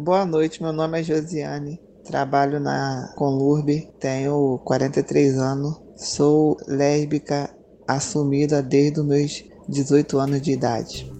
Boa noite, meu nome é Josiane. Trabalho na Conlurb, tenho 43 anos, sou lésbica assumida desde os meus 18 anos de idade.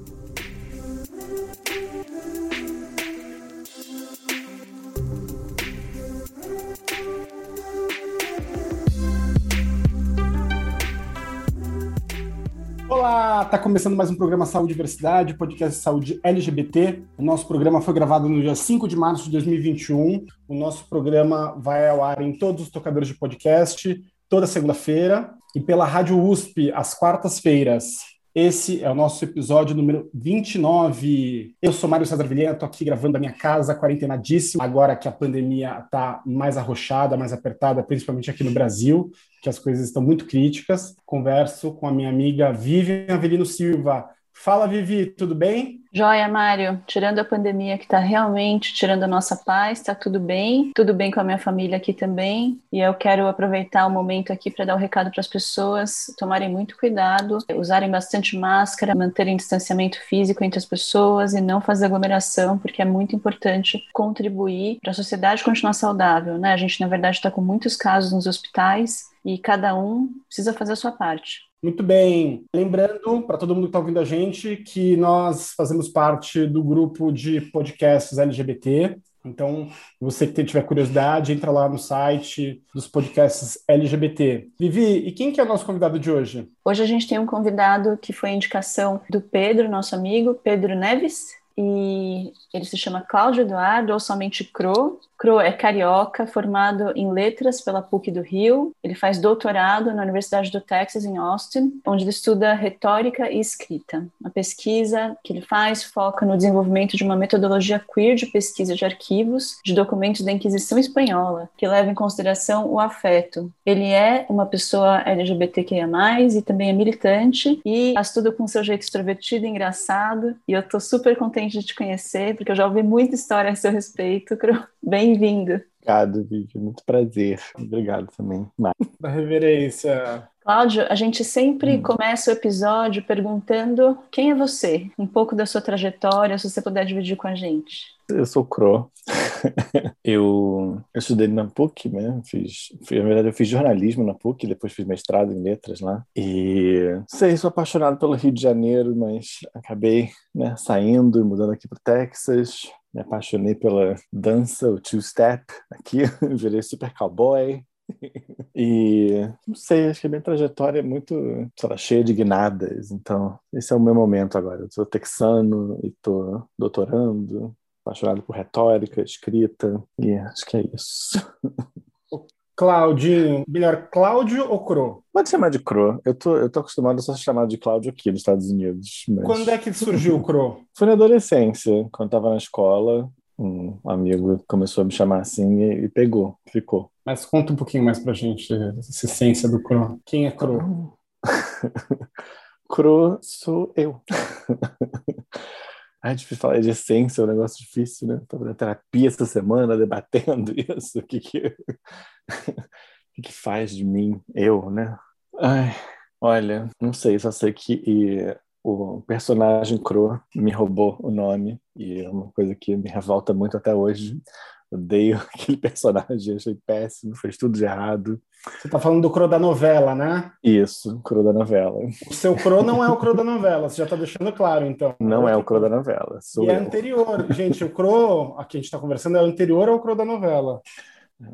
Olá, tá começando mais um programa Saúde e Diversidade, podcast Saúde LGBT. O nosso programa foi gravado no dia 5 de março de 2021. O nosso programa vai ao ar em todos os tocadores de podcast, toda segunda-feira, e pela Rádio USP, às quartas-feiras. Esse é o nosso episódio número 29. Eu sou Mário César Vilhena, estou aqui gravando da minha casa, quarentenadíssimo, agora que a pandemia está mais arrochada, mais apertada, principalmente aqui no Brasil, que as coisas estão muito críticas. Converso com a minha amiga Vivian Avelino Silva. Fala, Vivi, tudo bem? Joia, Mário. Tirando a pandemia que está realmente tirando a nossa paz, está tudo bem. Tudo bem com a minha família aqui também. E eu quero aproveitar o momento aqui para dar um recado para as pessoas tomarem muito cuidado, usarem bastante máscara, manterem distanciamento físico entre as pessoas e não fazer aglomeração, porque é muito importante contribuir para a sociedade continuar saudável. Né? A gente, na verdade, está com muitos casos nos hospitais e cada um precisa fazer a sua parte. Muito bem. Lembrando para todo mundo que está ouvindo a gente que nós fazemos parte do grupo de podcasts LGBT. Então, você que tiver curiosidade, entra lá no site dos podcasts LGBT. Vivi, e quem que é o nosso convidado de hoje? Hoje a gente tem um convidado que foi indicação do Pedro, nosso amigo, Pedro Neves, e ele se chama Cláudio Eduardo, ou somente Cro. Cro é carioca, formado em letras pela PUC do Rio. Ele faz doutorado na Universidade do Texas, em Austin, onde ele estuda retórica e escrita. A pesquisa que ele faz foca no desenvolvimento de uma metodologia queer de pesquisa de arquivos de documentos da Inquisição Espanhola, que leva em consideração o afeto. Ele é uma pessoa LGBTQIA+, e também é militante, e estuda com seu jeito extrovertido e engraçado, e eu tô super contente de te conhecer, porque eu já ouvi muita história a seu respeito, Cro. Bem-vindo. Obrigado, Vivi. Muito prazer. Obrigado também. Da reverência. Cláudio, a gente sempre hum. começa o episódio perguntando quem é você, um pouco da sua trajetória, se você puder dividir com a gente. Eu sou Cro. eu, eu estudei na PUC, né? Fiz, na verdade, eu fiz jornalismo na PUC, depois fiz mestrado em letras lá. E sei, sou apaixonado pelo Rio de Janeiro, mas acabei né, saindo e mudando aqui para Texas me apaixonei pela dança, o two-step aqui, virei super cowboy. e não sei, acho que a minha trajetória é muito, lá, cheia de guinadas. Então, esse é o meu momento agora. Eu sou texano e estou doutorando, apaixonado por retórica, escrita, e acho que é isso. Claudinho, melhor Cláudio ou Cro? Pode chamar de Cro. Eu tô, eu tô acostumado a ser chamado de Cláudio aqui nos Estados Unidos. Mas... Quando é que surgiu o Cro? Foi na adolescência, quando estava na escola. Um amigo começou a me chamar assim e, e, pegou, ficou. Mas conta um pouquinho mais pra gente essa essência do Cro. Quem é Cro? Cro sou eu. Ai, difícil falar de essência, é um negócio difícil, né? Estava na terapia essa semana debatendo isso. O que que, que, que faz de mim eu, né? Ai, olha, não sei, só sei que o personagem Crow me roubou o nome e é uma coisa que me revolta muito até hoje. Odeio aquele personagem, achei péssimo, fez tudo de errado. Você tá falando do Cro da novela, né? Isso, Cro da novela. O seu Cro não é o Cro da novela, você já tá deixando claro, então. Não é o Cro da novela. Sou e é eu. é anterior. Gente, o Cro, aqui a gente tá conversando, é anterior ao Cro da novela.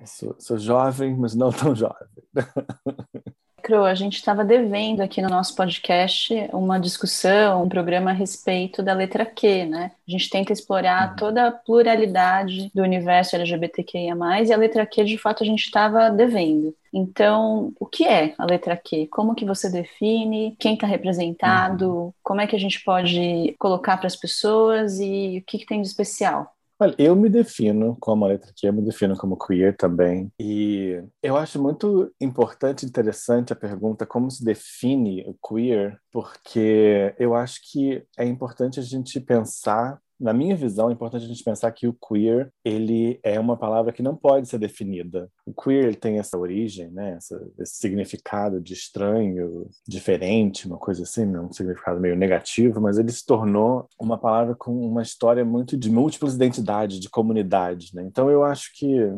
Sou, sou jovem, mas não tão jovem. Cro, a gente estava devendo aqui no nosso podcast uma discussão, um programa a respeito da letra Q, né? A gente tenta explorar uhum. toda a pluralidade do universo LGBTQIA+, e a letra Q, de fato, a gente estava devendo. Então, o que é a letra Q? Como que você define? Quem está representado? Uhum. Como é que a gente pode colocar para as pessoas e o que, que tem de especial? Olha, eu me defino como a letra Q, eu me defino como queer também. E eu acho muito importante e interessante a pergunta como se define o queer, porque eu acho que é importante a gente pensar na minha visão, é importante a gente pensar que o queer ele é uma palavra que não pode ser definida. O queer tem essa origem, né? Esse significado de estranho, diferente, uma coisa assim, um significado meio negativo, mas ele se tornou uma palavra com uma história muito de múltiplas identidades, de comunidade. Né? Então eu acho que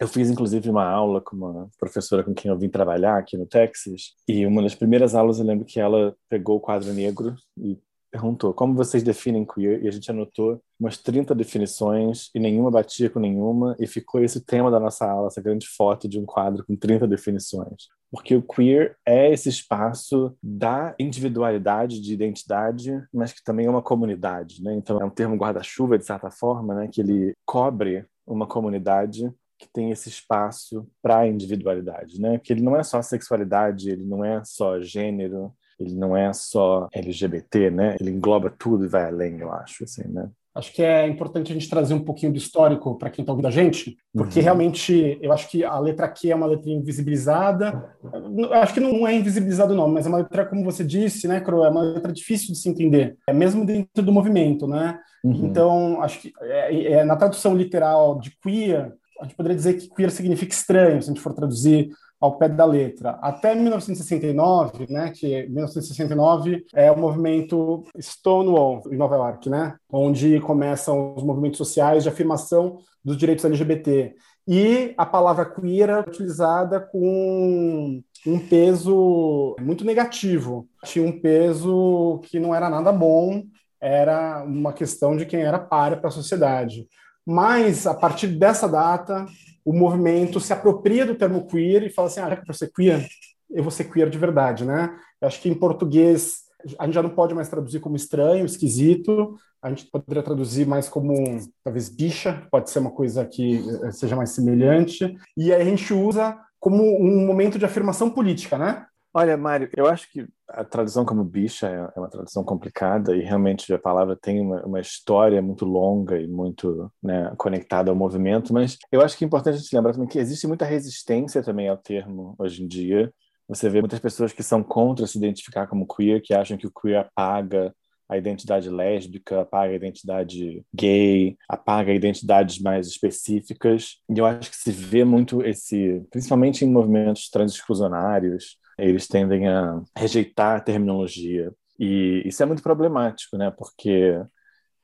eu fiz, inclusive, uma aula com uma professora com quem eu vim trabalhar aqui no Texas, e uma das primeiras aulas eu lembro que ela pegou o quadro negro e perguntou como vocês definem queer, e a gente anotou umas 30 definições, e nenhuma batia com nenhuma, e ficou esse tema da nossa aula, essa grande foto de um quadro com 30 definições. Porque o queer é esse espaço da individualidade, de identidade, mas que também é uma comunidade, né? Então é um termo guarda-chuva, de certa forma, né? Que ele cobre uma comunidade que tem esse espaço para a individualidade, né? Que ele não é só sexualidade, ele não é só gênero, ele não é só LGBT, né? Ele engloba tudo e vai além, eu acho, assim, né? Acho que é importante a gente trazer um pouquinho do histórico para quem está ouvindo a gente, porque uhum. realmente eu acho que a letra Q é uma letra invisibilizada. Eu acho que não é invisibilizado não, mas é uma letra, como você disse, né, Cro, é uma letra difícil de se entender, é mesmo dentro do movimento, né? Uhum. Então, acho que é, é, na tradução literal de queer, a gente poderia dizer que queer significa estranho, se a gente for traduzir ao pé da letra. Até 1969, né, que 1969 é o movimento Stonewall em Nova York, né, onde começam os movimentos sociais de afirmação dos direitos LGBT. E a palavra queer é utilizada com um peso muito negativo. Tinha um peso que não era nada bom, era uma questão de quem era páreo para a sociedade. Mas, a partir dessa data, o movimento se apropria do termo queer e fala assim, ah, já que para ser queer, eu vou ser queer de verdade, né? Eu acho que em português a gente já não pode mais traduzir como estranho, esquisito, a gente poderia traduzir mais como talvez bicha, pode ser uma coisa que eh, seja mais semelhante, e aí a gente usa como um momento de afirmação política, né? Olha, Mário, eu acho que a tradução como bicha é, é uma tradução complicada e realmente a palavra tem uma, uma história muito longa e muito né, conectada ao movimento, mas eu acho que é importante a gente lembrar também que existe muita resistência também ao termo hoje em dia. Você vê muitas pessoas que são contra se identificar como queer, que acham que o queer apaga a identidade lésbica, apaga a identidade gay, apaga identidades mais específicas. E eu acho que se vê muito esse, principalmente em movimentos transexclusionários, eles tendem a rejeitar a terminologia. E isso é muito problemático, né? Porque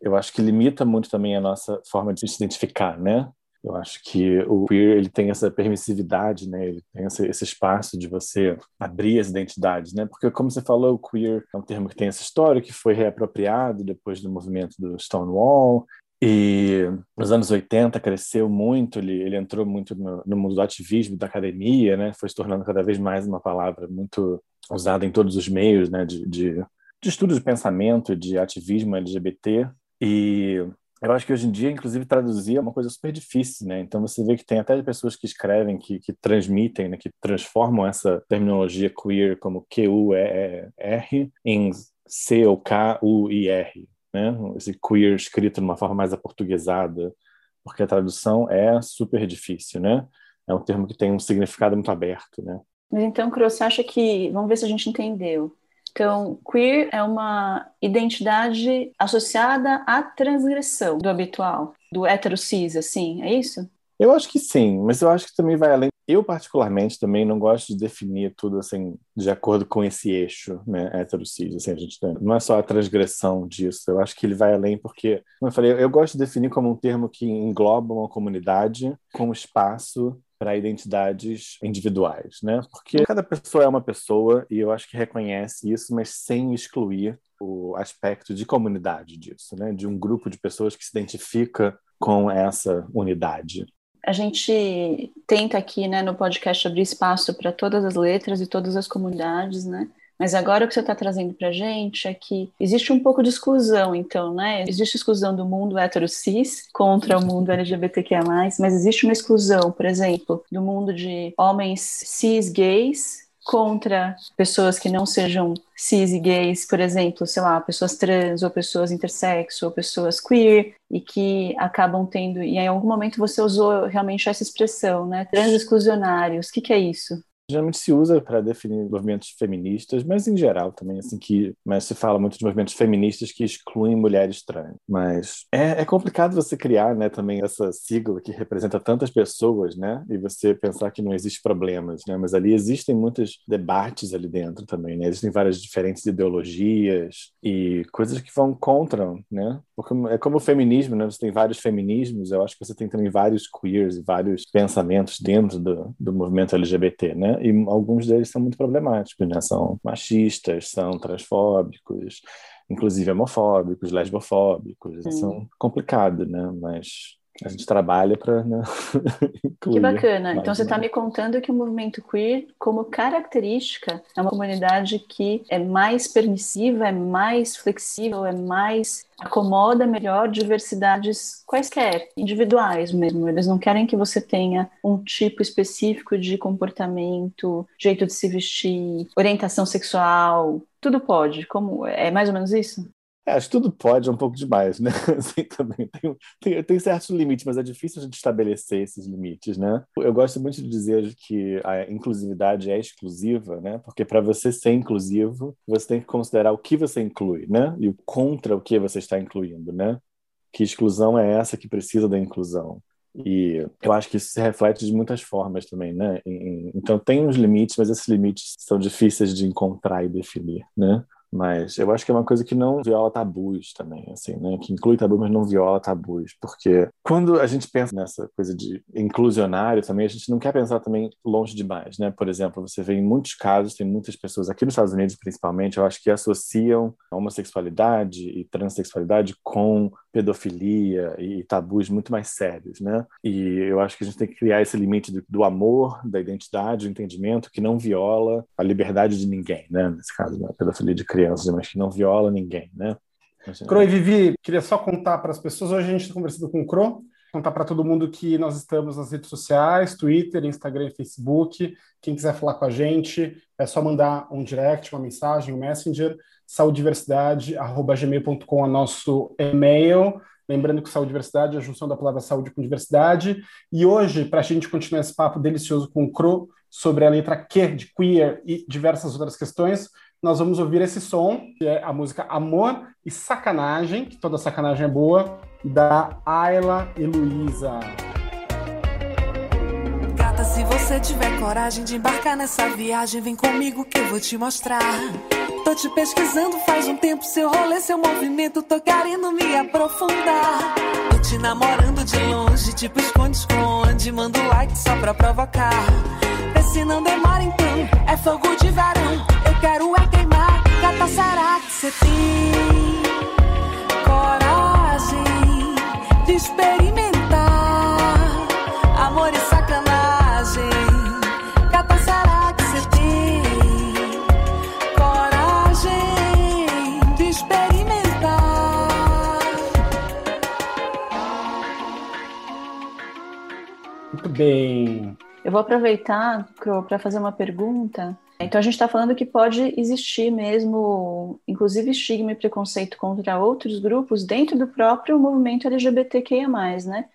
eu acho que limita muito também a nossa forma de se identificar, né? Eu acho que o queer ele tem essa permissividade, né? Ele tem esse, esse, espaço de você abrir as identidades, né? Porque como você falou, o queer é um termo que tem essa história que foi reapropriado depois do movimento do Stonewall e nos anos 80 cresceu muito, ele, ele entrou muito no, no, mundo do ativismo, da academia, né? Foi se tornando cada vez mais uma palavra muito usada em todos os meios, né? De, de, de estudo de pensamento, de ativismo LGBT. E eu acho que hoje em dia, inclusive, traduzir é uma coisa super difícil, né? Então você vê que tem até pessoas que escrevem, que, que transmitem, né? que transformam essa terminologia queer como Q-U-E-R em C ou K-U-I-R, né? Esse queer escrito de uma forma mais aportuguesada, porque a tradução é super difícil, né? É um termo que tem um significado muito aberto, né? Mas então, Cro, você acha que, vamos ver se a gente entendeu. Então, queer é uma identidade associada à transgressão do habitual, do hétero cis, assim, é isso? Eu acho que sim, mas eu acho que também vai além. Eu, particularmente, também não gosto de definir tudo assim, de acordo com esse eixo, né, cis Assim, a gente não é só a transgressão disso, eu acho que ele vai além, porque, como eu falei, eu gosto de definir como um termo que engloba uma comunidade com espaço para identidades individuais, né? Porque cada pessoa é uma pessoa e eu acho que reconhece isso, mas sem excluir o aspecto de comunidade disso, né? De um grupo de pessoas que se identifica com essa unidade a gente tenta aqui, né, no podcast abrir espaço para todas as letras e todas as comunidades, né? Mas agora o que você está trazendo para a gente é que existe um pouco de exclusão, então, né? Existe exclusão do mundo hétero cis contra o mundo LGBTQIA+, mas existe uma exclusão, por exemplo, do mundo de homens cis gays contra pessoas que não sejam cis e gays, por exemplo, sei lá, pessoas trans ou pessoas intersexo ou pessoas queer e que acabam tendo, e em algum momento você usou realmente essa expressão, né, trans exclusionários, o que, que é isso? Geralmente se usa para definir movimentos feministas, mas em geral também, assim, que mas se fala muito de movimentos feministas que excluem mulheres trans. Mas é, é complicado você criar, né, também essa sigla que representa tantas pessoas, né, e você pensar que não existe problemas, né, mas ali existem muitos debates ali dentro também, né, existem várias diferentes ideologias e coisas que vão contra, né, porque é como o feminismo, né, você tem vários feminismos, eu acho que você tem também vários queers e vários pensamentos dentro do, do movimento LGBT, né, e alguns deles são muito problemáticos, né? São machistas, são transfóbicos, inclusive homofóbicos, lesbofóbicos, Sim. são complicados, né? Mas a gente trabalha para né, Que bacana. Então você está me contando que o movimento queer, como característica, é uma comunidade que é mais permissiva, é mais flexível, é mais acomoda melhor diversidades quaisquer, individuais mesmo. Eles não querem que você tenha um tipo específico de comportamento, jeito de se vestir, orientação sexual, tudo pode. Como é mais ou menos isso? É, acho que tudo pode, é um pouco demais, né? Assim, também tem, tem, tem, certos limites, mas é difícil a gente estabelecer esses limites, né? Eu gosto muito de dizer que a inclusividade é exclusiva, né? Porque para você ser inclusivo, você tem que considerar o que você inclui, né? E o contra o que você está incluindo, né? Que exclusão é essa que precisa da inclusão? E eu acho que isso se reflete de muitas formas também, né? Então tem uns limites, mas esses limites são difíceis de encontrar e definir, né? Mas eu acho que é uma coisa que não viola tabus também, assim, né? Que inclui tabus, mas não viola tabus. Porque quando a gente pensa nessa coisa de inclusionário também, a gente não quer pensar também longe demais, né? Por exemplo, você vê em muitos casos, tem muitas pessoas, aqui nos Estados Unidos principalmente, eu acho que associam a homossexualidade e transexualidade com pedofilia e tabus muito mais sérios, né? E eu acho que a gente tem que criar esse limite do, do amor, da identidade, do entendimento que não viola a liberdade de ninguém, né? Nesse caso, a pedofilia de crianças, mas que não viola ninguém, né? Cro e Vivi, queria só contar para as pessoas, hoje a gente está conversando com o Cro, contar para todo mundo que nós estamos nas redes sociais, Twitter, Instagram e Facebook. Quem quiser falar com a gente, é só mandar um direct, uma mensagem, um messenger saudiversidade.gmail.com é nosso e-mail. Lembrando que saúde diversidade é a junção da palavra saúde com diversidade. E hoje, para a gente continuar esse papo delicioso com o Cro sobre a letra Q de queer e diversas outras questões, nós vamos ouvir esse som, que é a música Amor e Sacanagem, que toda sacanagem é boa, da Ayla e Luísa. Gata, se você tiver coragem de embarcar nessa viagem, vem comigo que eu vou te mostrar. Tô te pesquisando faz um tempo, seu rolê, seu movimento, tô querendo me aprofundar. Tô te namorando de longe, tipo esconde-esconde, mando like só pra provocar. Vê se não demora então, é fogo de verão, eu quero é queimar. Gata, será que cê tem bem. Eu vou aproveitar para fazer uma pergunta. Então, a gente está falando que pode existir mesmo, inclusive, estigma e preconceito contra outros grupos dentro do próprio movimento LGBTQIA, né?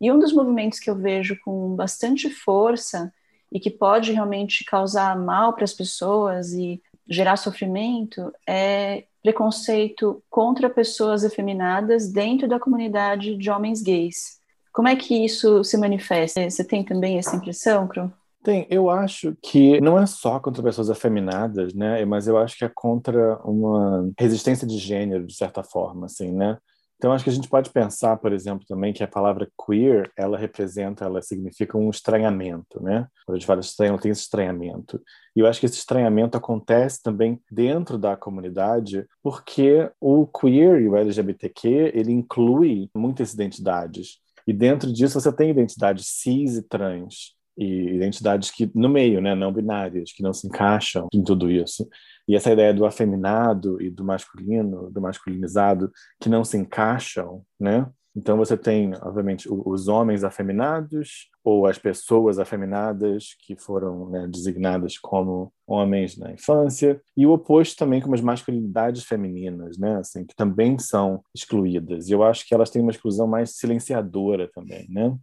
E um dos movimentos que eu vejo com bastante força e que pode realmente causar mal para as pessoas e gerar sofrimento é preconceito contra pessoas efeminadas dentro da comunidade de homens gays. Como é que isso se manifesta? Você tem também essa impressão, Cru? Tem, eu acho que não é só contra pessoas afeminadas, né? Mas eu acho que é contra uma resistência de gênero, de certa forma, assim, né? Então, acho que a gente pode pensar, por exemplo, também que a palavra queer, ela representa, ela significa um estranhamento, né? Quando a gente fala estranho, ela tem esse estranhamento. E eu acho que esse estranhamento acontece também dentro da comunidade, porque o queer e o LGBTQ, ele inclui muitas identidades. E dentro disso você tem identidades cis e trans, e identidades que no meio, né, não binárias, que não se encaixam em tudo isso. E essa ideia do afeminado e do masculino, do masculinizado, que não se encaixam, né? Então você tem, obviamente, os homens afeminados ou as pessoas afeminadas que foram né, designadas como homens na infância e o oposto também como as masculinidades femininas, né, assim, que também são excluídas. E eu acho que elas têm uma exclusão mais silenciadora também, né?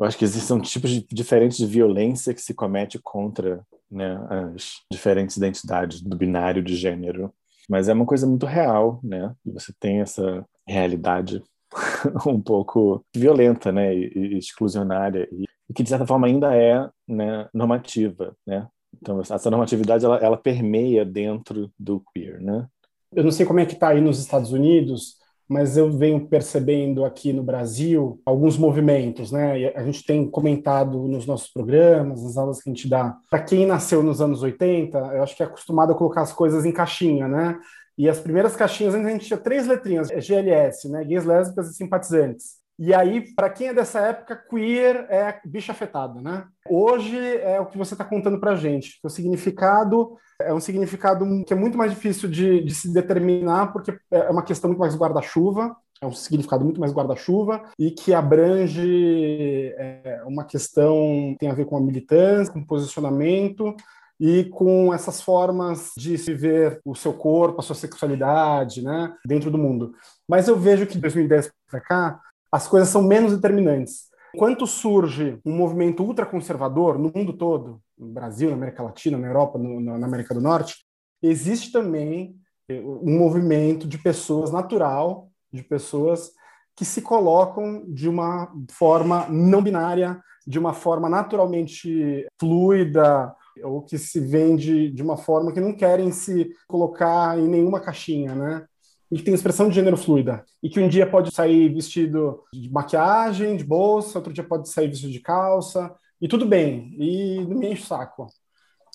eu acho que existem tipos de, diferentes de violência que se comete contra né, as diferentes identidades do binário de gênero. Mas é uma coisa muito real, né? E você tem essa realidade um pouco violenta, né, e, e exclusionária, e, e, que de certa forma ainda é né, normativa, né? Então essa normatividade ela, ela permeia dentro do queer, né? Eu não sei como é que está aí nos Estados Unidos, mas eu venho percebendo aqui no Brasil alguns movimentos, né? A gente tem comentado nos nossos programas, nas aulas que a gente dá. Para quem nasceu nos anos 80, eu acho que é acostumado a colocar as coisas em caixinha, né? E as primeiras caixinhas a gente tinha três letrinhas, é GLS, né? Gays, lésbicas e simpatizantes. E aí, para quem é dessa época, queer é bicha afetada, né? Hoje é o que você está contando para gente. O significado é um significado que é muito mais difícil de, de se determinar, porque é uma questão muito mais guarda-chuva, é um significado muito mais guarda-chuva e que abrange é, uma questão que tem a ver com a militância, com posicionamento e com essas formas de se ver o seu corpo, a sua sexualidade, né, dentro do mundo. Mas eu vejo que de 2010 para cá as coisas são menos determinantes. Enquanto surge um movimento ultraconservador no mundo todo, no Brasil, na América Latina, na Europa, no, na América do Norte, existe também eh, um movimento de pessoas natural, de pessoas que se colocam de uma forma não binária, de uma forma naturalmente fluida, ou que se vende de uma forma que não querem se colocar em nenhuma caixinha, né? E que tem expressão de gênero fluida. E que um dia pode sair vestido de maquiagem, de bolsa, outro dia pode sair vestido de calça, e tudo bem, e não me enche o saco.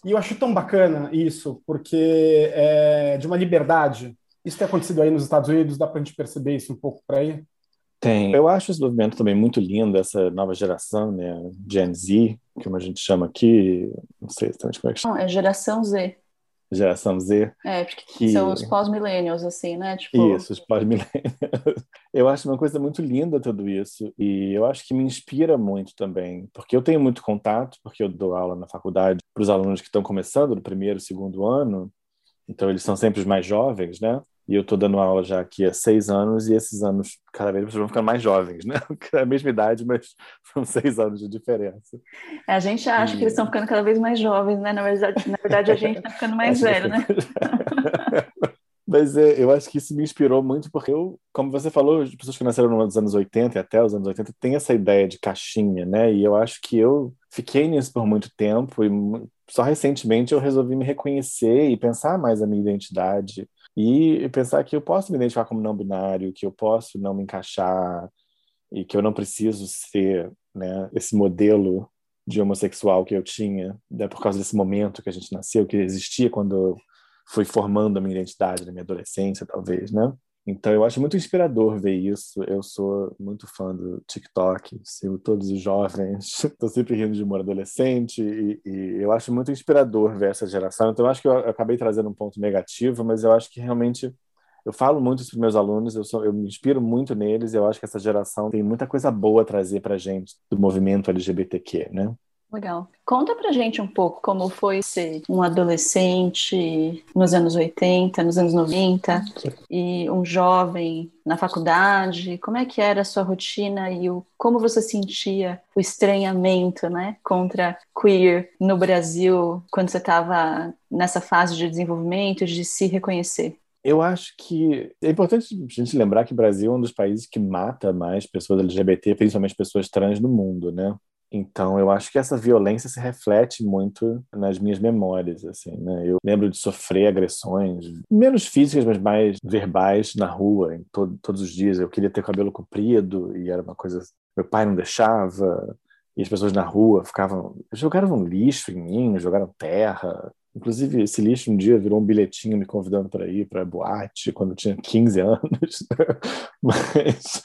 E eu acho tão bacana isso, porque é de uma liberdade. Isso tem acontecido aí nos Estados Unidos, dá para a gente perceber isso um pouco por aí? Tem. Eu acho esse movimento também muito lindo, essa nova geração, né? Gen Z, como a gente chama aqui, não sei exatamente como é que chama. Não, é geração Z. Geração Z. É, porque que... são os pós-millennials, assim, né? Tipo... Isso, os pós-millennials. eu acho uma coisa muito linda tudo isso, e eu acho que me inspira muito também, porque eu tenho muito contato, porque eu dou aula na faculdade para os alunos que estão começando no primeiro, segundo ano, então eles são sempre os mais jovens, né? E eu estou dando aula já aqui há seis anos, e esses anos cada vez vão ficando mais jovens, né? É a mesma idade, mas são seis anos de diferença. É, a gente acha e... que eles estão ficando cada vez mais jovens, né? Na verdade, na verdade a gente está ficando mais velho, né? Mas é, eu acho que isso me inspirou muito, porque eu, como você falou, as pessoas que nasceram nos anos 80 e até os anos 80 têm essa ideia de caixinha, né? E eu acho que eu fiquei nisso por muito tempo e só recentemente eu resolvi me reconhecer e pensar mais a minha identidade e pensar que eu posso me identificar como não binário, que eu posso não me encaixar e que eu não preciso ser né, esse modelo de homossexual que eu tinha, né, por causa desse momento que a gente nasceu, que existia quando eu fui formando a minha identidade na minha adolescência, talvez, né? Então eu acho muito inspirador ver isso. Eu sou muito fã do TikTok, sigo todos os jovens, estou sempre rindo de humor adolescente e, e, eu acho muito inspirador ver essa geração. Então eu acho que eu acabei trazendo um ponto negativo, mas eu acho que realmente eu falo muito isso para meus alunos, eu, sou, eu me inspiro muito neles eu acho que essa geração tem muita coisa boa a trazer para gente do movimento LGBTQ, né? Legal. Conta pra gente um pouco como foi ser um adolescente nos anos 80, nos anos 90 e um jovem na faculdade. Como é que era a sua rotina e o, como você sentia o estranhamento, né, contra queer no Brasil quando você estava nessa fase de desenvolvimento, de se reconhecer? Eu acho que é importante a gente lembrar que o Brasil é um dos países que mata mais pessoas LGBT, principalmente pessoas trans no mundo, né? Então, eu acho que essa violência se reflete muito nas minhas memórias, assim, né? Eu lembro de sofrer agressões, menos físicas, mas mais verbais na rua, em to todos os dias. Eu queria ter cabelo comprido e era uma coisa... Meu pai não deixava, e as pessoas na rua ficavam... Jogaram lixo em mim, jogaram terra. Inclusive, esse lixo um dia virou um bilhetinho me convidando para ir para boate quando eu tinha 15 anos. mas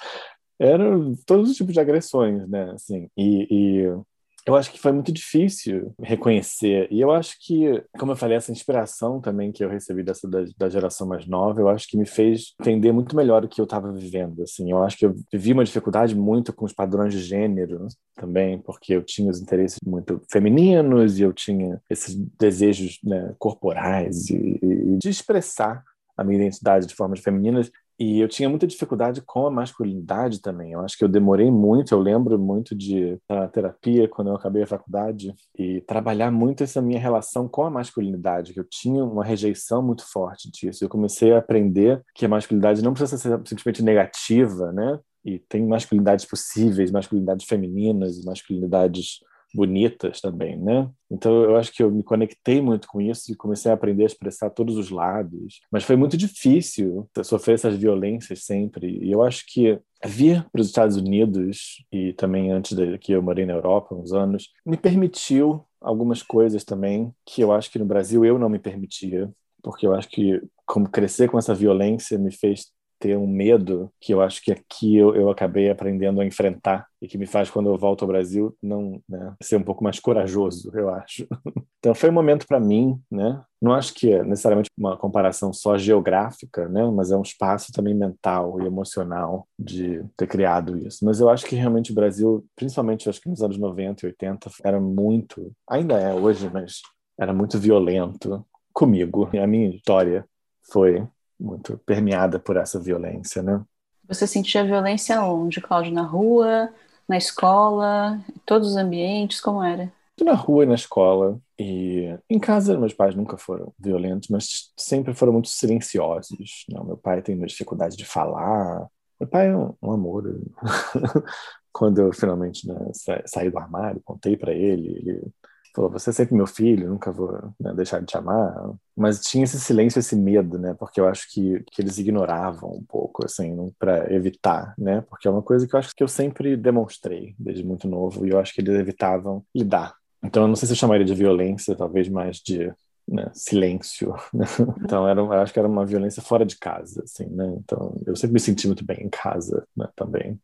eram todos os tipos de agressões, né? Assim, e, e, eu acho que foi muito difícil reconhecer. E eu acho que, como eu falei, essa inspiração também que eu recebi dessa da, da geração mais nova, eu acho que me fez entender muito melhor o que eu estava vivendo. Assim, eu acho que eu vivi uma dificuldade muito com os padrões de gênero também, porque eu tinha os interesses muito femininos e eu tinha esses desejos né, corporais e, e de expressar a minha identidade de formas femininas E eu tinha muita dificuldade com a masculinidade também. Eu acho que eu demorei muito, eu lembro muito de terapia quando eu acabei a faculdade e trabalhar muito essa minha relação com a masculinidade, que eu tinha uma rejeição muito forte disso. Eu comecei a aprender que a masculinidade não precisa ser simplesmente negativa, né? E tem masculinidades possíveis, masculinidades femininas, masculinidades bonitas também, né? Então eu acho que eu me conectei muito com isso e comecei a aprender a expressar todos os lados. Mas foi muito difícil sofrer essas violências sempre. E eu acho que vir para os Estados Unidos e também antes que eu morei na Europa uns anos me permitiu algumas coisas também que eu acho que no Brasil eu não me permitia porque eu acho que como crescer com essa violência me fez ter um medo que eu acho que aqui eu, eu acabei aprendendo a enfrentar e que me faz, quando eu volto ao Brasil, não né, ser um pouco mais corajoso, eu acho. Então foi um momento para mim, né? Não acho que é necessariamente uma comparação só geográfica, né? Mas é um espaço também mental e emocional de ter criado isso. Mas eu acho que realmente o Brasil, principalmente acho que nos anos 90 e 80, era muito, ainda é hoje, mas era muito violento comigo. E a minha história foi muito permeada por essa violência, né? Você sentia violência onde, Cláudio? Na rua, na escola, em todos os ambientes, como era? Na rua e na escola. E em casa, meus pais nunca foram violentos, mas sempre foram muito silenciosos. Não, meu pai tem dificuldade de falar. Meu pai é um, um amor. Quando eu finalmente né, saí do armário, contei para ele, ele falou: Você é sempre meu filho, nunca vou né, deixar de te amar. Mas tinha esse silêncio, esse medo, né? Porque eu acho que, que eles ignoravam um pouco, assim, para evitar, né? Porque é uma coisa que eu acho que eu sempre demonstrei desde muito novo e eu acho que eles evitavam lidar. Então, eu não sei se eu chamaria de violência, talvez mais de né, silêncio. Né? Então, era, eu acho que era uma violência fora de casa, assim, né? Então, eu sempre me senti muito bem em casa, né? Também.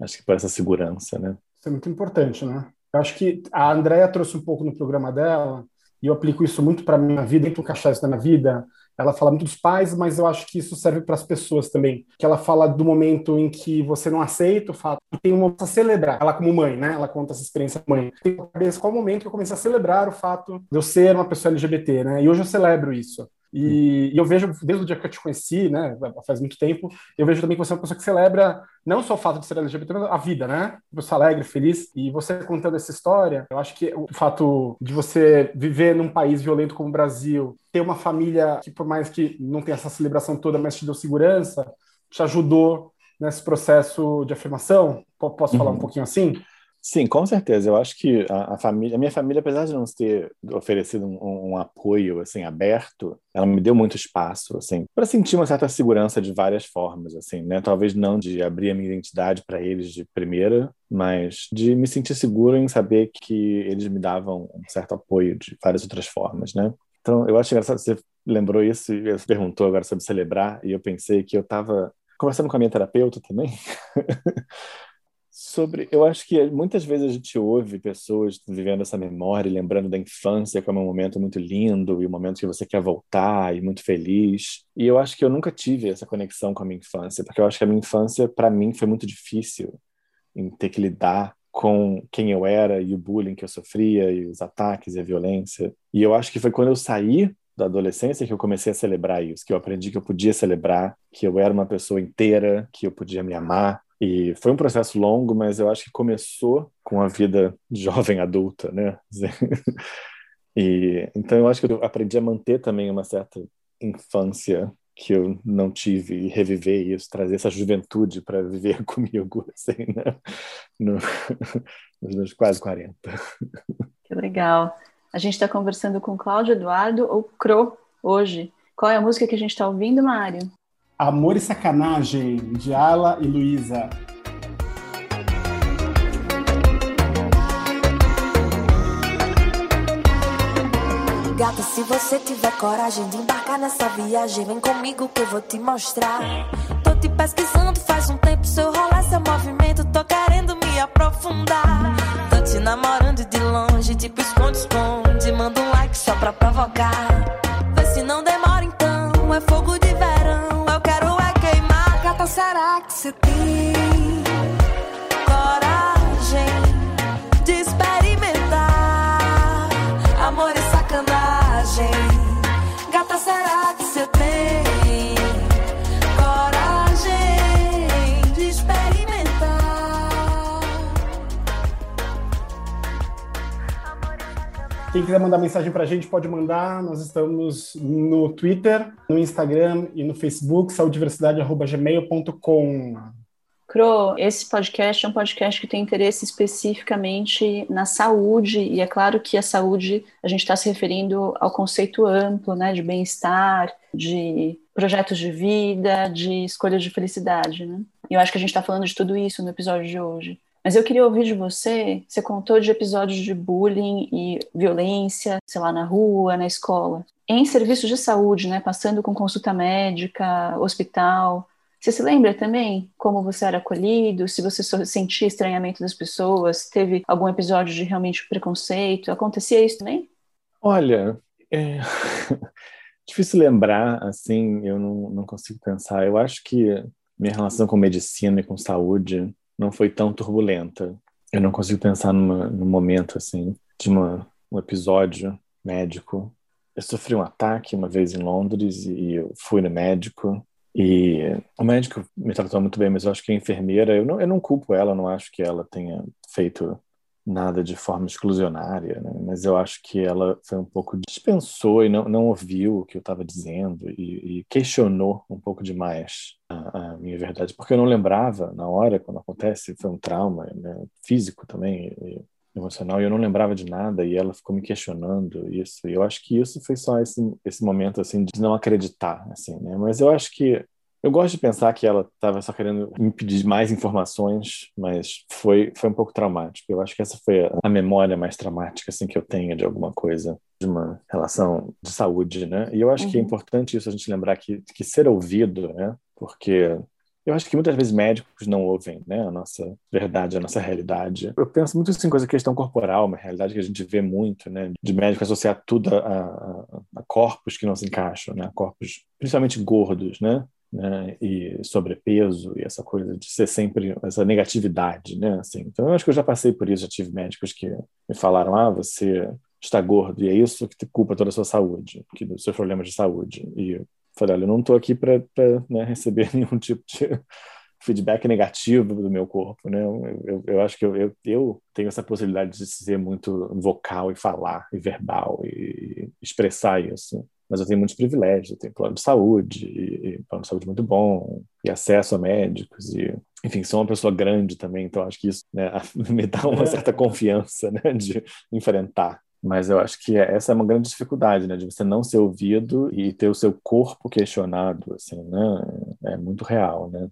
Acho que por essa segurança, né? Isso é muito importante, né? Eu acho que a Andrea trouxe um pouco no programa dela, e eu aplico isso muito para minha vida, do cachaça da minha vida. Ela fala muito dos pais, mas eu acho que isso serve para as pessoas também. Que ela fala do momento em que você não aceita o fato e tem uma a celebrar. Ela como mãe, né? Ela conta essa experiência mãe. Tem na cabeça qual momento que eu comecei a celebrar o fato de eu ser uma pessoa LGBT, né? E hoje eu celebro isso. E, e, eu vejo, desde o dia que eu te conheci, né, faz muito tempo, eu vejo também que você é uma pessoa que celebra não só o fato de ser LGBT, mas a vida, né? Você alegre, feliz. E você contando essa história, eu acho que o fato de você viver num país violento como o Brasil, ter uma família que, por mais que não tenha essa celebração toda, mas te deu segurança, te ajudou nesse processo de afirmação. Posso falar um uhum. pouquinho assim? Sim, com certeza. Eu acho que a, a, família, a minha família, apesar de não ter oferecido um, um, apoio assim aberto, ela me deu muito espaço, assim, para sentir uma certa segurança de várias formas, assim, né? Talvez não de abrir a minha identidade para eles de primeira, mas de me sentir seguro em saber que eles me davam um certo apoio de várias outras formas, né? Então, eu acho engraçado você lembrou isso e você perguntou agora sobre celebrar e eu pensei que eu estava conversando com a minha terapeuta também. sobre. Eu acho que muitas vezes a gente ouve pessoas vivendo essa memória lembrando da infância como um momento muito lindo e um momento que você quer voltar e muito feliz. E eu acho que eu nunca tive essa conexão com a minha infância, porque eu acho que a minha infância, para mim, foi muito difícil em ter que lidar com quem eu era e o bullying que eu sofria e os ataques e a violência. E eu acho que foi quando eu saí da adolescência que eu comecei a celebrar isso, que eu aprendi que eu podia celebrar, que eu era uma pessoa inteira, que eu podia me amar, e foi um processo longo, mas eu acho que começou com a vida jovem adulta, né? e então eu acho que eu aprendi a manter também uma certa infância que eu não tive e reviver isso, trazer essa juventude para viver comigo, assim, né? No, nos meus quase 40. Que legal. A gente está conversando com Cláudio Eduardo, ou Cro, hoje. Qual é a música que a gente está ouvindo, Mário? Amor e Sacanagem, de Ala e Luísa. Gata, se você tiver coragem de embarcar nessa viagem, vem comigo que eu vou te mostrar. Tô te pesquisando faz um tempo, seu rolê, seu movimento, tô querendo me aprofundar. Tô te namorando de longe, tipo esconde-esconde, manda um like só pra provocar. Vê se não demora então, é fogo de será que você tem Quem quiser mandar mensagem para a gente pode mandar. Nós estamos no Twitter, no Instagram e no Facebook, saudiversidade.gmail.com. Cro, esse podcast é um podcast que tem interesse especificamente na saúde, e é claro que a saúde, a gente está se referindo ao conceito amplo, né, de bem-estar, de projetos de vida, de escolhas de felicidade, né? E eu acho que a gente está falando de tudo isso no episódio de hoje. Mas eu queria ouvir de você, você contou de episódios de bullying e violência, sei lá, na rua, na escola. Em serviços de saúde, né, passando com consulta médica, hospital, você se lembra também como você era acolhido? Se você sentia estranhamento das pessoas? Teve algum episódio de realmente preconceito? Acontecia isso também? Olha, é... difícil lembrar, assim, eu não, não consigo pensar. Eu acho que minha relação com medicina e com saúde não foi tão turbulenta. Eu não consigo pensar numa, num momento, assim, de uma, um episódio médico. Eu sofri um ataque uma vez em Londres e eu fui no médico e o médico me tratou muito bem, mas eu acho que a enfermeira, eu não, eu não culpo ela, não acho que ela tenha feito nada de forma exclusionária, né? mas eu acho que ela foi um pouco dispensou e não, não ouviu o que eu estava dizendo e, e, questionou um pouco demais a, a, minha verdade, porque eu não lembrava na hora quando acontece, foi um trauma né? físico também, e, emocional e eu não lembrava de nada e ela ficou me questionando isso e eu acho que isso foi só esse, esse momento assim de não acreditar assim né mas eu acho que eu gosto de pensar que ela estava só querendo me pedir mais informações mas foi foi um pouco traumático eu acho que essa foi a, memória mais traumática assim que eu tenho de alguma coisa de uma relação de saúde né e eu acho uhum. que é uhum. importante isso a gente lembrar que que ser ouvido né porque eu acho que muitas vezes médicos não ouvem né, a nossa verdade, a nossa realidade. Eu penso muito assim, coisa questão corporal, uma realidade que a gente vê muito, né, de médico associar tudo a, a, a corpos que não se encaixam, né, corpos principalmente gordos, né, né, e sobrepeso e essa coisa de ser sempre essa negatividade, né, assim. Então eu acho que eu já passei por isso, já tive médicos que me falaram, ah, você está gordo e é isso que te culpa toda a sua saúde, que dos seus problemas de saúde. E Falei, olha, eu não estou aqui para né, receber nenhum tipo de feedback negativo do meu corpo, né? Eu, eu, eu acho que eu, eu, eu, tenho essa possibilidade de ser muito vocal e falar e verbal e expressar isso. Mas eu tenho muitos privilégios, eu tenho plano de saúde, e, e plano de saúde muito bom, e acesso a médicos, e enfim, sou uma pessoa grande também, então acho que isso né, me dá uma é. certa confiança né, de enfrentar mas eu acho que essa é uma grande dificuldade, né? De você não ser ouvido e ter o seu corpo questionado, assim, né? É muito real, né?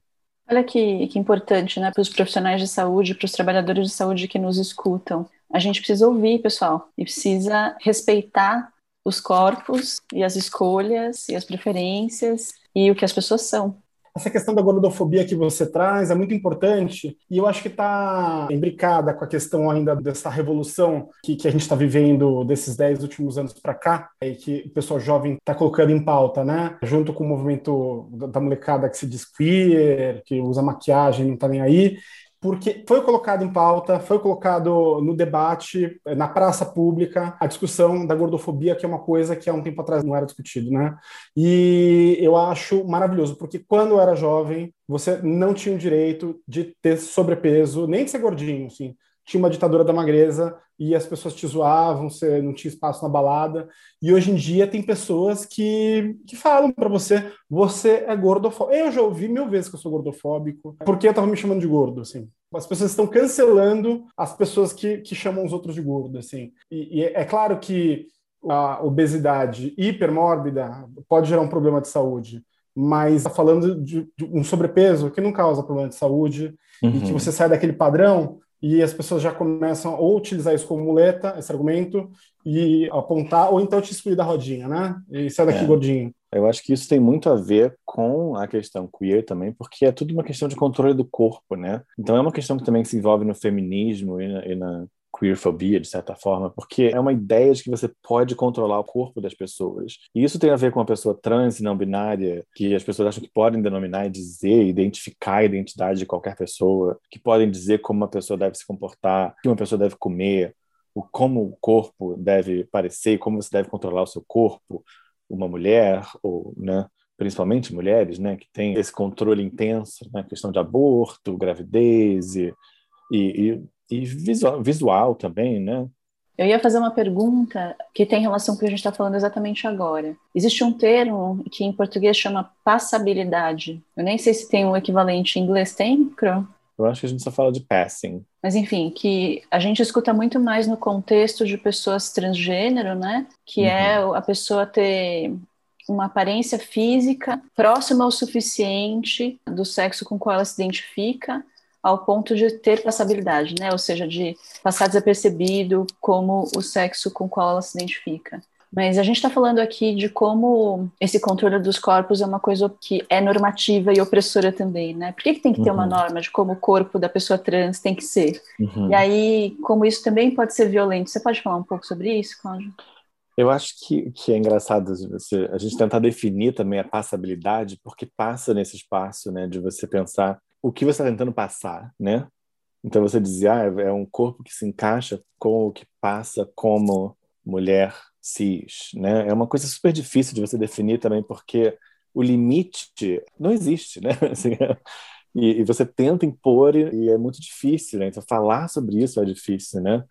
Olha que, que importante, né? Para os profissionais de saúde, para os trabalhadores de saúde que nos escutam. A gente precisa ouvir, pessoal, e precisa respeitar os corpos e as escolhas e as preferências e o que as pessoas são essa questão da gordofobia que você traz é muito importante e eu acho que está imbricada com a questão ainda dessa revolução que, que a gente está vivendo desses dez últimos anos para cá e que o pessoal jovem está colocando em pauta, né? Junto com o movimento da molecada que se diz queer, que usa maquiagem, não está nem aí porque foi colocado em pauta, foi colocado no debate, eh, na praça pública, a discussão da gordofobia, que é uma coisa que há um tempo atrás não era discutido, né? E eu acho maravilhoso, porque quando eu era jovem, você não tinha o direito de ter sobrepeso, nem de ser gordinho, assim tinha uma ditadura da magreza e as pessoas te zoavam, você não tinha espaço na balada. E hoje em dia tem pessoas que, que falam para você, você é gordofóbico. Eu já ouvi mil vezes que eu sou gordofóbico, porque eu tava me chamando de gordo, assim. As pessoas estão cancelando as pessoas que, que chamam os outros de gordo, assim. E, e é claro que a obesidade hipermórbida pode gerar um problema de saúde, mas tá falando de, de, um sobrepeso que não causa problema de saúde uhum. e que uhum. você sai daquele padrão, e as pessoas já começam a utilizar isso como muleta, esse argumento, e apontar, ou então te excluir da rodinha, né? E sai daqui é. gordinho. Eu acho que isso tem muito a ver com a questão queer também, porque é tudo uma questão de controle do corpo, né? Então é uma questão que também se envolve no feminismo e na, e na queerfobia, de certa forma, porque é uma ideia de que você pode controlar o corpo das pessoas. E isso tem a ver com uma pessoa trans e não binária, que as pessoas acham que podem denominar e dizer, identificar a identidade de qualquer pessoa, que podem dizer como uma pessoa deve se comportar, que uma pessoa deve comer, o como o corpo deve parecer, como você deve controlar o seu corpo, uma mulher ou, né, principalmente mulheres, né, que têm esse controle intenso na né, questão de aborto, gravidez e, e, e e visual, visual também, né? Eu ia fazer uma pergunta que tem relação com o que a gente está falando exatamente agora. Existe um termo que em português chama passabilidade. Eu nem sei se tem um equivalente em inglês. Tem, Cro? Eu acho que a gente só fala de passing. Mas enfim, que a gente escuta muito mais no contexto de pessoas transgênero, né? Que é Uhum. é a pessoa ter uma aparência física próxima o suficiente do sexo com o qual ela se identifica, ao ponto de ter passabilidade, né? Ou seja, de passar desapercebido como o sexo com o qual ela se identifica. Mas a gente está falando aqui de como esse controle dos corpos é uma coisa que é normativa e opressora também, né? Por que, que tem que ter uma Uhum. norma de como o corpo da pessoa trans tem que ser? Uhum. E aí, como isso também pode ser violento. Você pode falar um pouco sobre isso, Cláudio? Eu acho que, que é engraçado você, a gente tentar definir também a passabilidade, porque passa nesse espaço, né, de você pensar o que você está tentando passar, né? Então você dizia, ah, é um corpo que se encaixa com o que passa como mulher cis, né? É uma coisa super difícil de você definir também, porque o limite não existe, né? Assim, e, e você tenta impor e, e é muito difícil, né? Então falar sobre isso é difícil, né?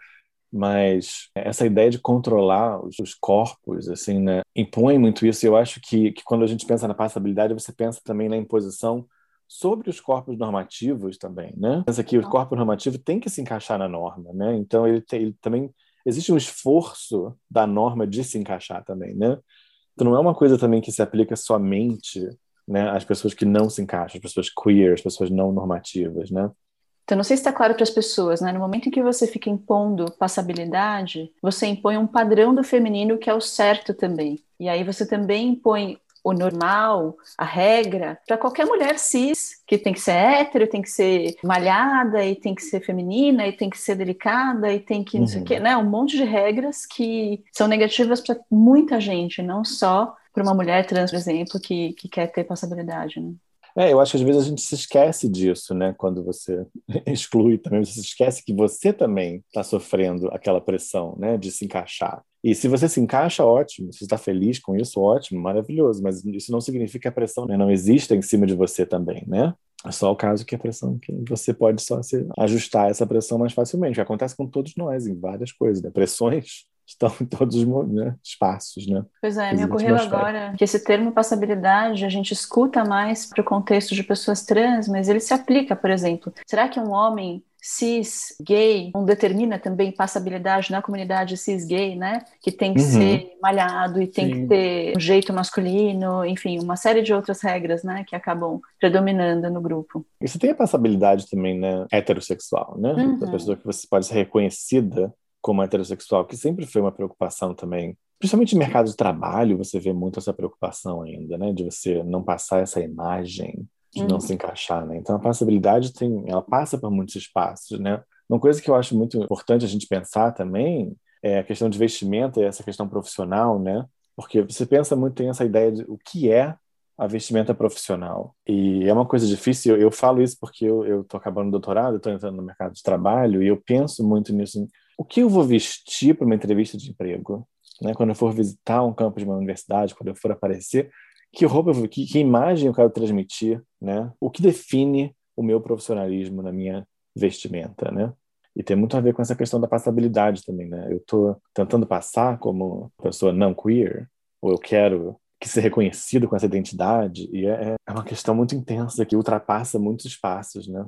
mas essa ideia de controlar os, os, corpos, assim, né, impõe muito isso. E eu acho que, que quando a gente pensa na passabilidade, você pensa também na imposição sobre os corpos normativos também, né? Pensa que o corpo normativo tem que se encaixar na norma, né? Então ele, tem, ele também existe um esforço da norma de se encaixar também, né? Então não é uma coisa também que se aplica somente, né, às pessoas que não se encaixam, as pessoas queer, as pessoas não normativas, né? Então, não sei se está claro para as pessoas, né? No momento em que você fica impondo passabilidade, você impõe um padrão do feminino que é o certo também. E aí você também impõe o normal, a regra, para qualquer mulher cis, que tem que ser hétero, tem que ser malhada, e tem que ser feminina, e tem que ser delicada, e tem que não Uhum. sei o quê, né? Um monte de regras que são negativas para muita gente, não só para uma mulher trans, por exemplo, que, que quer ter passabilidade, né? É, eu acho que às vezes a gente se esquece disso, né? Quando você exclui também, você se esquece que você também está sofrendo aquela pressão, né? De se encaixar. E se você se encaixa, ótimo. Se está feliz com isso, ótimo, maravilhoso. Mas isso não significa que a pressão né, não exista em cima de você também, né? É só o caso que a pressão que você pode só se ajustar essa pressão mais facilmente. Acontece com todos nós em várias coisas. Né? Pressões estão em todos os né, espaços, né? Pois é, me ocorreu agora que esse termo passabilidade a gente escuta mais para o contexto de pessoas trans, mas ele se aplica, por exemplo. Será que um homem cis gay não determina também passabilidade na comunidade cis gay, né? Que tem que Uhum. ser malhado e tem Sim. que ter um jeito masculino, enfim, uma série de outras regras, né? Que acabam predominando no grupo. E você tem a passabilidade também, né? Heterossexual, né? Uhum. Da pessoa que você pode ser reconhecida como heterossexual, que sempre foi uma preocupação também. Principalmente no mercado de trabalho, você vê muito essa preocupação ainda, né? De você não passar essa imagem, de não Uhum. se encaixar, né? Então a passabilidade tem, ela passa por muitos espaços, né? Uma coisa que eu acho muito importante a gente pensar também é a questão de vestimenta e essa questão profissional, né? Porque você pensa muito, tem essa ideia de o que é a vestimenta profissional. E é uma coisa difícil, eu, eu falo isso porque eu estou acabando o doutorado, estou entrando no mercado de trabalho e eu penso muito nisso. O que eu vou vestir para uma entrevista de emprego? Né? Quando eu for visitar um campus de uma universidade, quando eu for aparecer, que roupa, vou- que, que imagem eu quero transmitir? Né? O que define o meu profissionalismo na minha vestimenta? Né? E tem muito a ver com essa questão da passabilidade também, né? Eu estou tentando passar como pessoa não queer, ou eu quero que ser reconhecido com essa identidade, e é, é uma questão muito intensa que ultrapassa muitos espaços, né?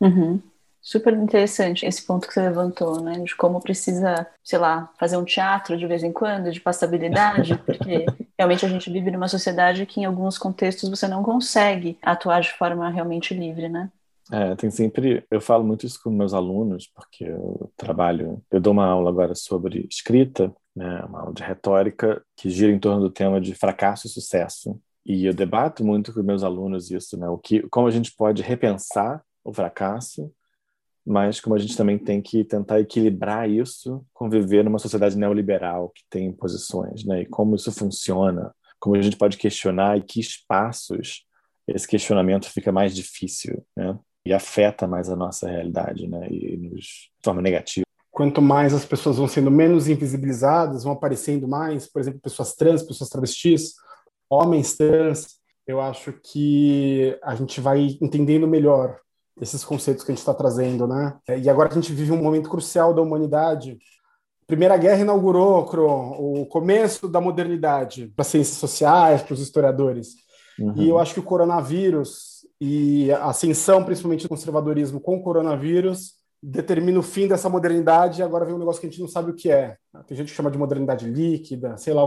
Uhum. Super interessante esse ponto que você levantou, né? De como precisa, sei lá, fazer um teatro de vez em quando, de passabilidade, porque realmente a gente vive numa sociedade que em alguns contextos você não consegue atuar de forma realmente livre, né? É, tem sempre. Eu falo muito isso com meus alunos, porque eu trabalho. Eu dou uma aula agora sobre escrita, né, uma aula de retórica, que gira em torno do tema de fracasso e sucesso. E eu debato muito com meus alunos isso, né? O que, como a gente pode repensar o fracasso, mas como a gente também tem que tentar equilibrar isso com viver numa sociedade neoliberal que tem imposições, né? E como isso funciona, como a gente pode questionar e que espaços esse questionamento fica mais difícil, né? E afeta mais a nossa realidade, né? E nos de forma negativa. Quanto mais as pessoas vão sendo menos invisibilizadas, vão aparecendo mais, por exemplo, pessoas trans, pessoas travestis, homens trans, eu acho que a gente vai entendendo melhor esses conceitos que a gente está trazendo, né? E agora a gente vive um momento crucial da humanidade, Primeira Guerra inaugurou o começo da modernidade para as ciências sociais, para os historiadores. Uhum. E eu acho que o coronavírus e a ascensão, principalmente do conservadorismo com o coronavírus, determina o fim dessa modernidade e agora vem um negócio que a gente não sabe o que é. Tem gente que chama de modernidade líquida, sei lá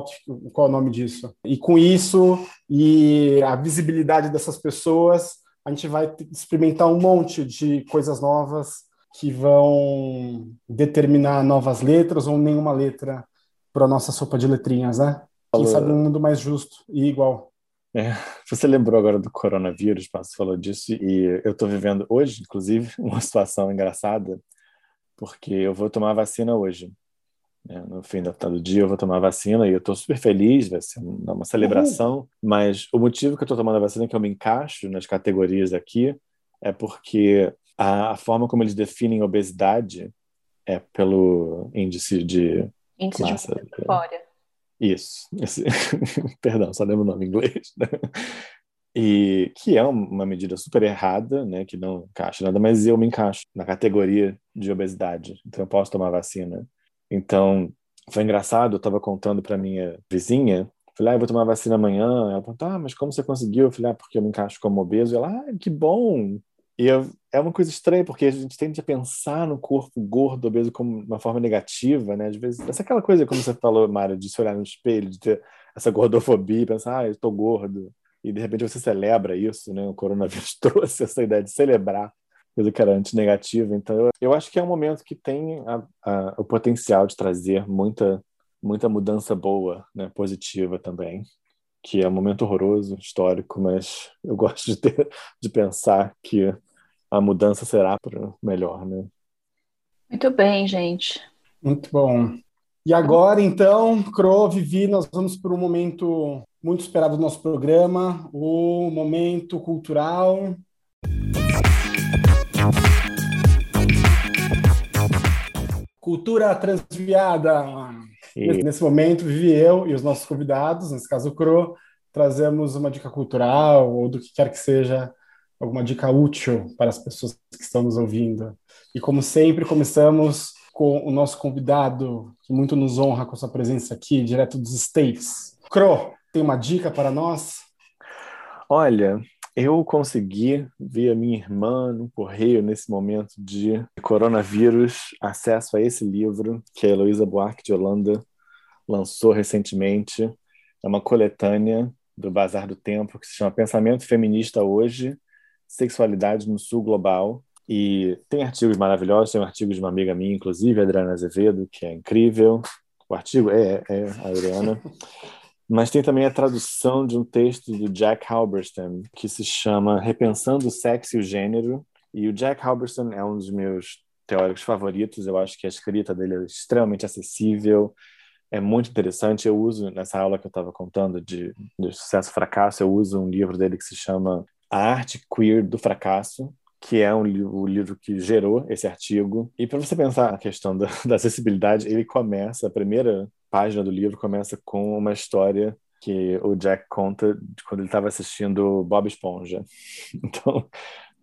qual é o nome disso. E com isso e a visibilidade dessas pessoas, a gente vai experimentar um monte de coisas novas que vão determinar novas letras ou nenhuma letra para a nossa sopa de letrinhas, né? Quem sabe um mundo mais justo e igual. É, você lembrou agora do coronavírus, você falou disso, e eu estou vivendo hoje, inclusive, uma situação engraçada, porque eu vou tomar vacina hoje. Né? No fim do dia eu vou tomar vacina e eu estou super feliz, vai ser uma celebração, uhum. mas o motivo que eu estou tomando a vacina é que eu me encaixo nas categorias aqui é porque a, a forma como eles definem obesidade é pelo índice de índice massa, de massa isso. Esse... Perdão, só lembro o nome em inglês. Né? E que é uma medida super errada, né? Que não encaixa nada, mas eu me encaixo na categoria de obesidade. Então eu posso tomar vacina. Então foi engraçado, eu estava contando para minha vizinha Falei, ah, eu vou tomar vacina amanhã. Ela perguntou, ah, mas como você conseguiu? Eu falei, ah, porque eu me encaixo como obeso. E ela, ah, que bom. E eu, é uma coisa estranha, porque a gente tende a pensar no corpo gordo, obeso, como uma forma negativa, né? Às vezes, essa é aquela coisa, como você falou, Mário, de se olhar no espelho, de ter essa gordofobia, pensar, ah, eu estou gordo. E de repente você celebra isso, né? O coronavírus trouxe essa ideia de celebrar, que era antinegativa. Então, eu, eu acho que é um momento que tem a, a, o potencial de trazer muita, muita mudança boa, né? Positiva também que é um momento horroroso, histórico, mas eu gosto de ter, de pensar que a mudança será para melhor, né? Muito bem, gente. Muito bom. E agora, então, Cro, Vivi, nós vamos para um momento muito esperado do nosso programa, o momento cultural. Cultura transviada. E... Nesse momento, Vivi eu e os nossos convidados, nesse caso o Cro, trazemos uma dica cultural ou do que quer que seja alguma dica útil para as pessoas que estão nos ouvindo. E como sempre, começamos com o nosso convidado, que muito nos honra com sua presença aqui, direto dos States. Cro, tem uma dica para nós? Olha, eu consegui, via minha irmã no correio, nesse momento de coronavírus, acesso a esse livro que a Heloísa Buarque de Holanda lançou recentemente. É uma coletânea do Bazar do Tempo que se chama Pensamento Feminista Hoje, Sexualidade no Sul Global. E tem artigos maravilhosos, tem um artigo de uma amiga minha, inclusive, Adriana Azevedo, que é incrível. O artigo é, é a Adriana. Mas tem também a tradução de um texto do Jack Halberstam, que se chama Repensando o Sexo e o Gênero. E o Jack Halberstam é um dos meus teóricos favoritos. Eu acho que a escrita dele é extremamente acessível, é muito interessante. Eu uso, nessa aula que eu estava contando de, de sucesso e fracasso, eu uso um livro dele que se chama a Arte Queer do Fracasso, que é um o livro que gerou esse artigo. E para você pensar a questão da, da, acessibilidade, ele começa, a primeira página do livro começa com uma história que o Jack conta de quando ele estava assistindo Bob Esponja. Então,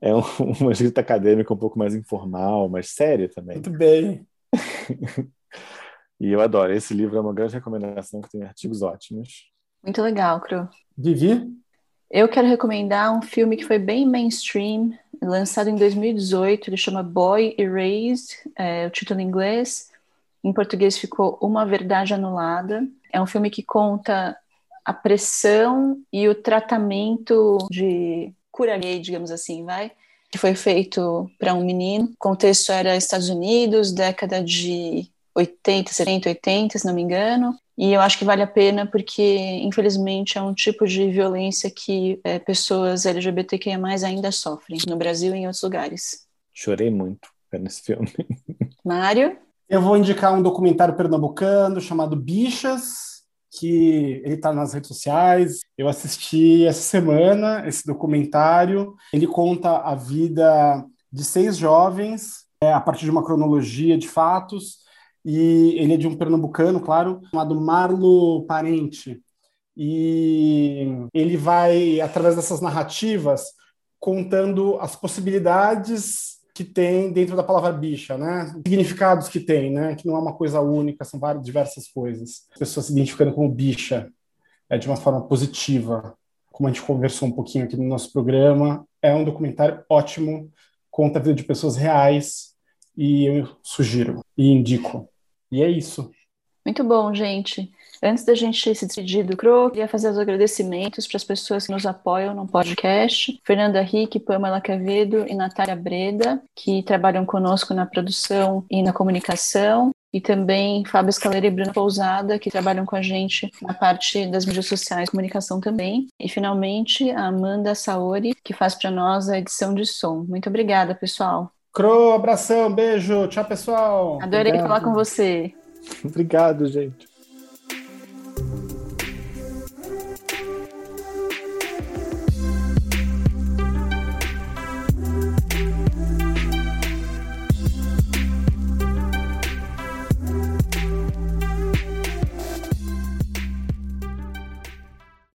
é um, uma escrita acadêmica um pouco mais informal, mais séria também. Muito bem. e eu adoro. Esse livro é uma grande recomendação que tem artigos ótimos. Muito legal, Cru. Vivi? Eu quero recomendar um filme que foi bem mainstream, lançado em 2018. Ele chama Boy Erased, é o título em inglês. Em português ficou Uma Verdade Anulada. É um filme que conta a pressão e o tratamento de cura gay, digamos assim, vai? Que foi feito para um menino. O contexto era Estados Unidos, década de 80, 70, 80, se não me engano. E eu acho que vale a pena porque, infelizmente, é um tipo de violência que é, pessoas LGBTQIA+, ainda sofrem, no Brasil e em outros lugares. Chorei muito nesse filme. Mário? Eu vou indicar um documentário pernambucano chamado Bichas, que ele está nas redes sociais. Eu assisti essa semana esse documentário. Ele conta a vida de seis jovens, é, a partir de uma cronologia de fatos, e ele é de um pernambucano, claro, chamado Marlo Parente. E ele vai, através dessas narrativas, contando as possibilidades que tem dentro da palavra bicha, né? Significados que tem, né? Que não é uma coisa única, são várias diversas coisas. As pessoas se identificando como bicha é de uma forma positiva, como a gente conversou um pouquinho aqui no nosso programa. É um documentário ótimo, conta a vida de pessoas reais e eu sugiro e indico. E é isso. Muito bom, gente. Antes da gente se despedir do CRO, queria fazer os agradecimentos para as pessoas que nos apoiam no podcast. Fernanda Rick, Pamela Quevedo e Natália Breda, que trabalham conosco na produção e na comunicação. E também Fábio Escaleira e Bruno Pousada, que trabalham com a gente na parte das mídias sociais, comunicação também. E finalmente a Amanda Saori, que faz para nós a edição de som. Muito obrigada, pessoal. Cro, abração, beijo, tchau pessoal. Adorei Obrigado. falar com você. Obrigado, gente. Bye.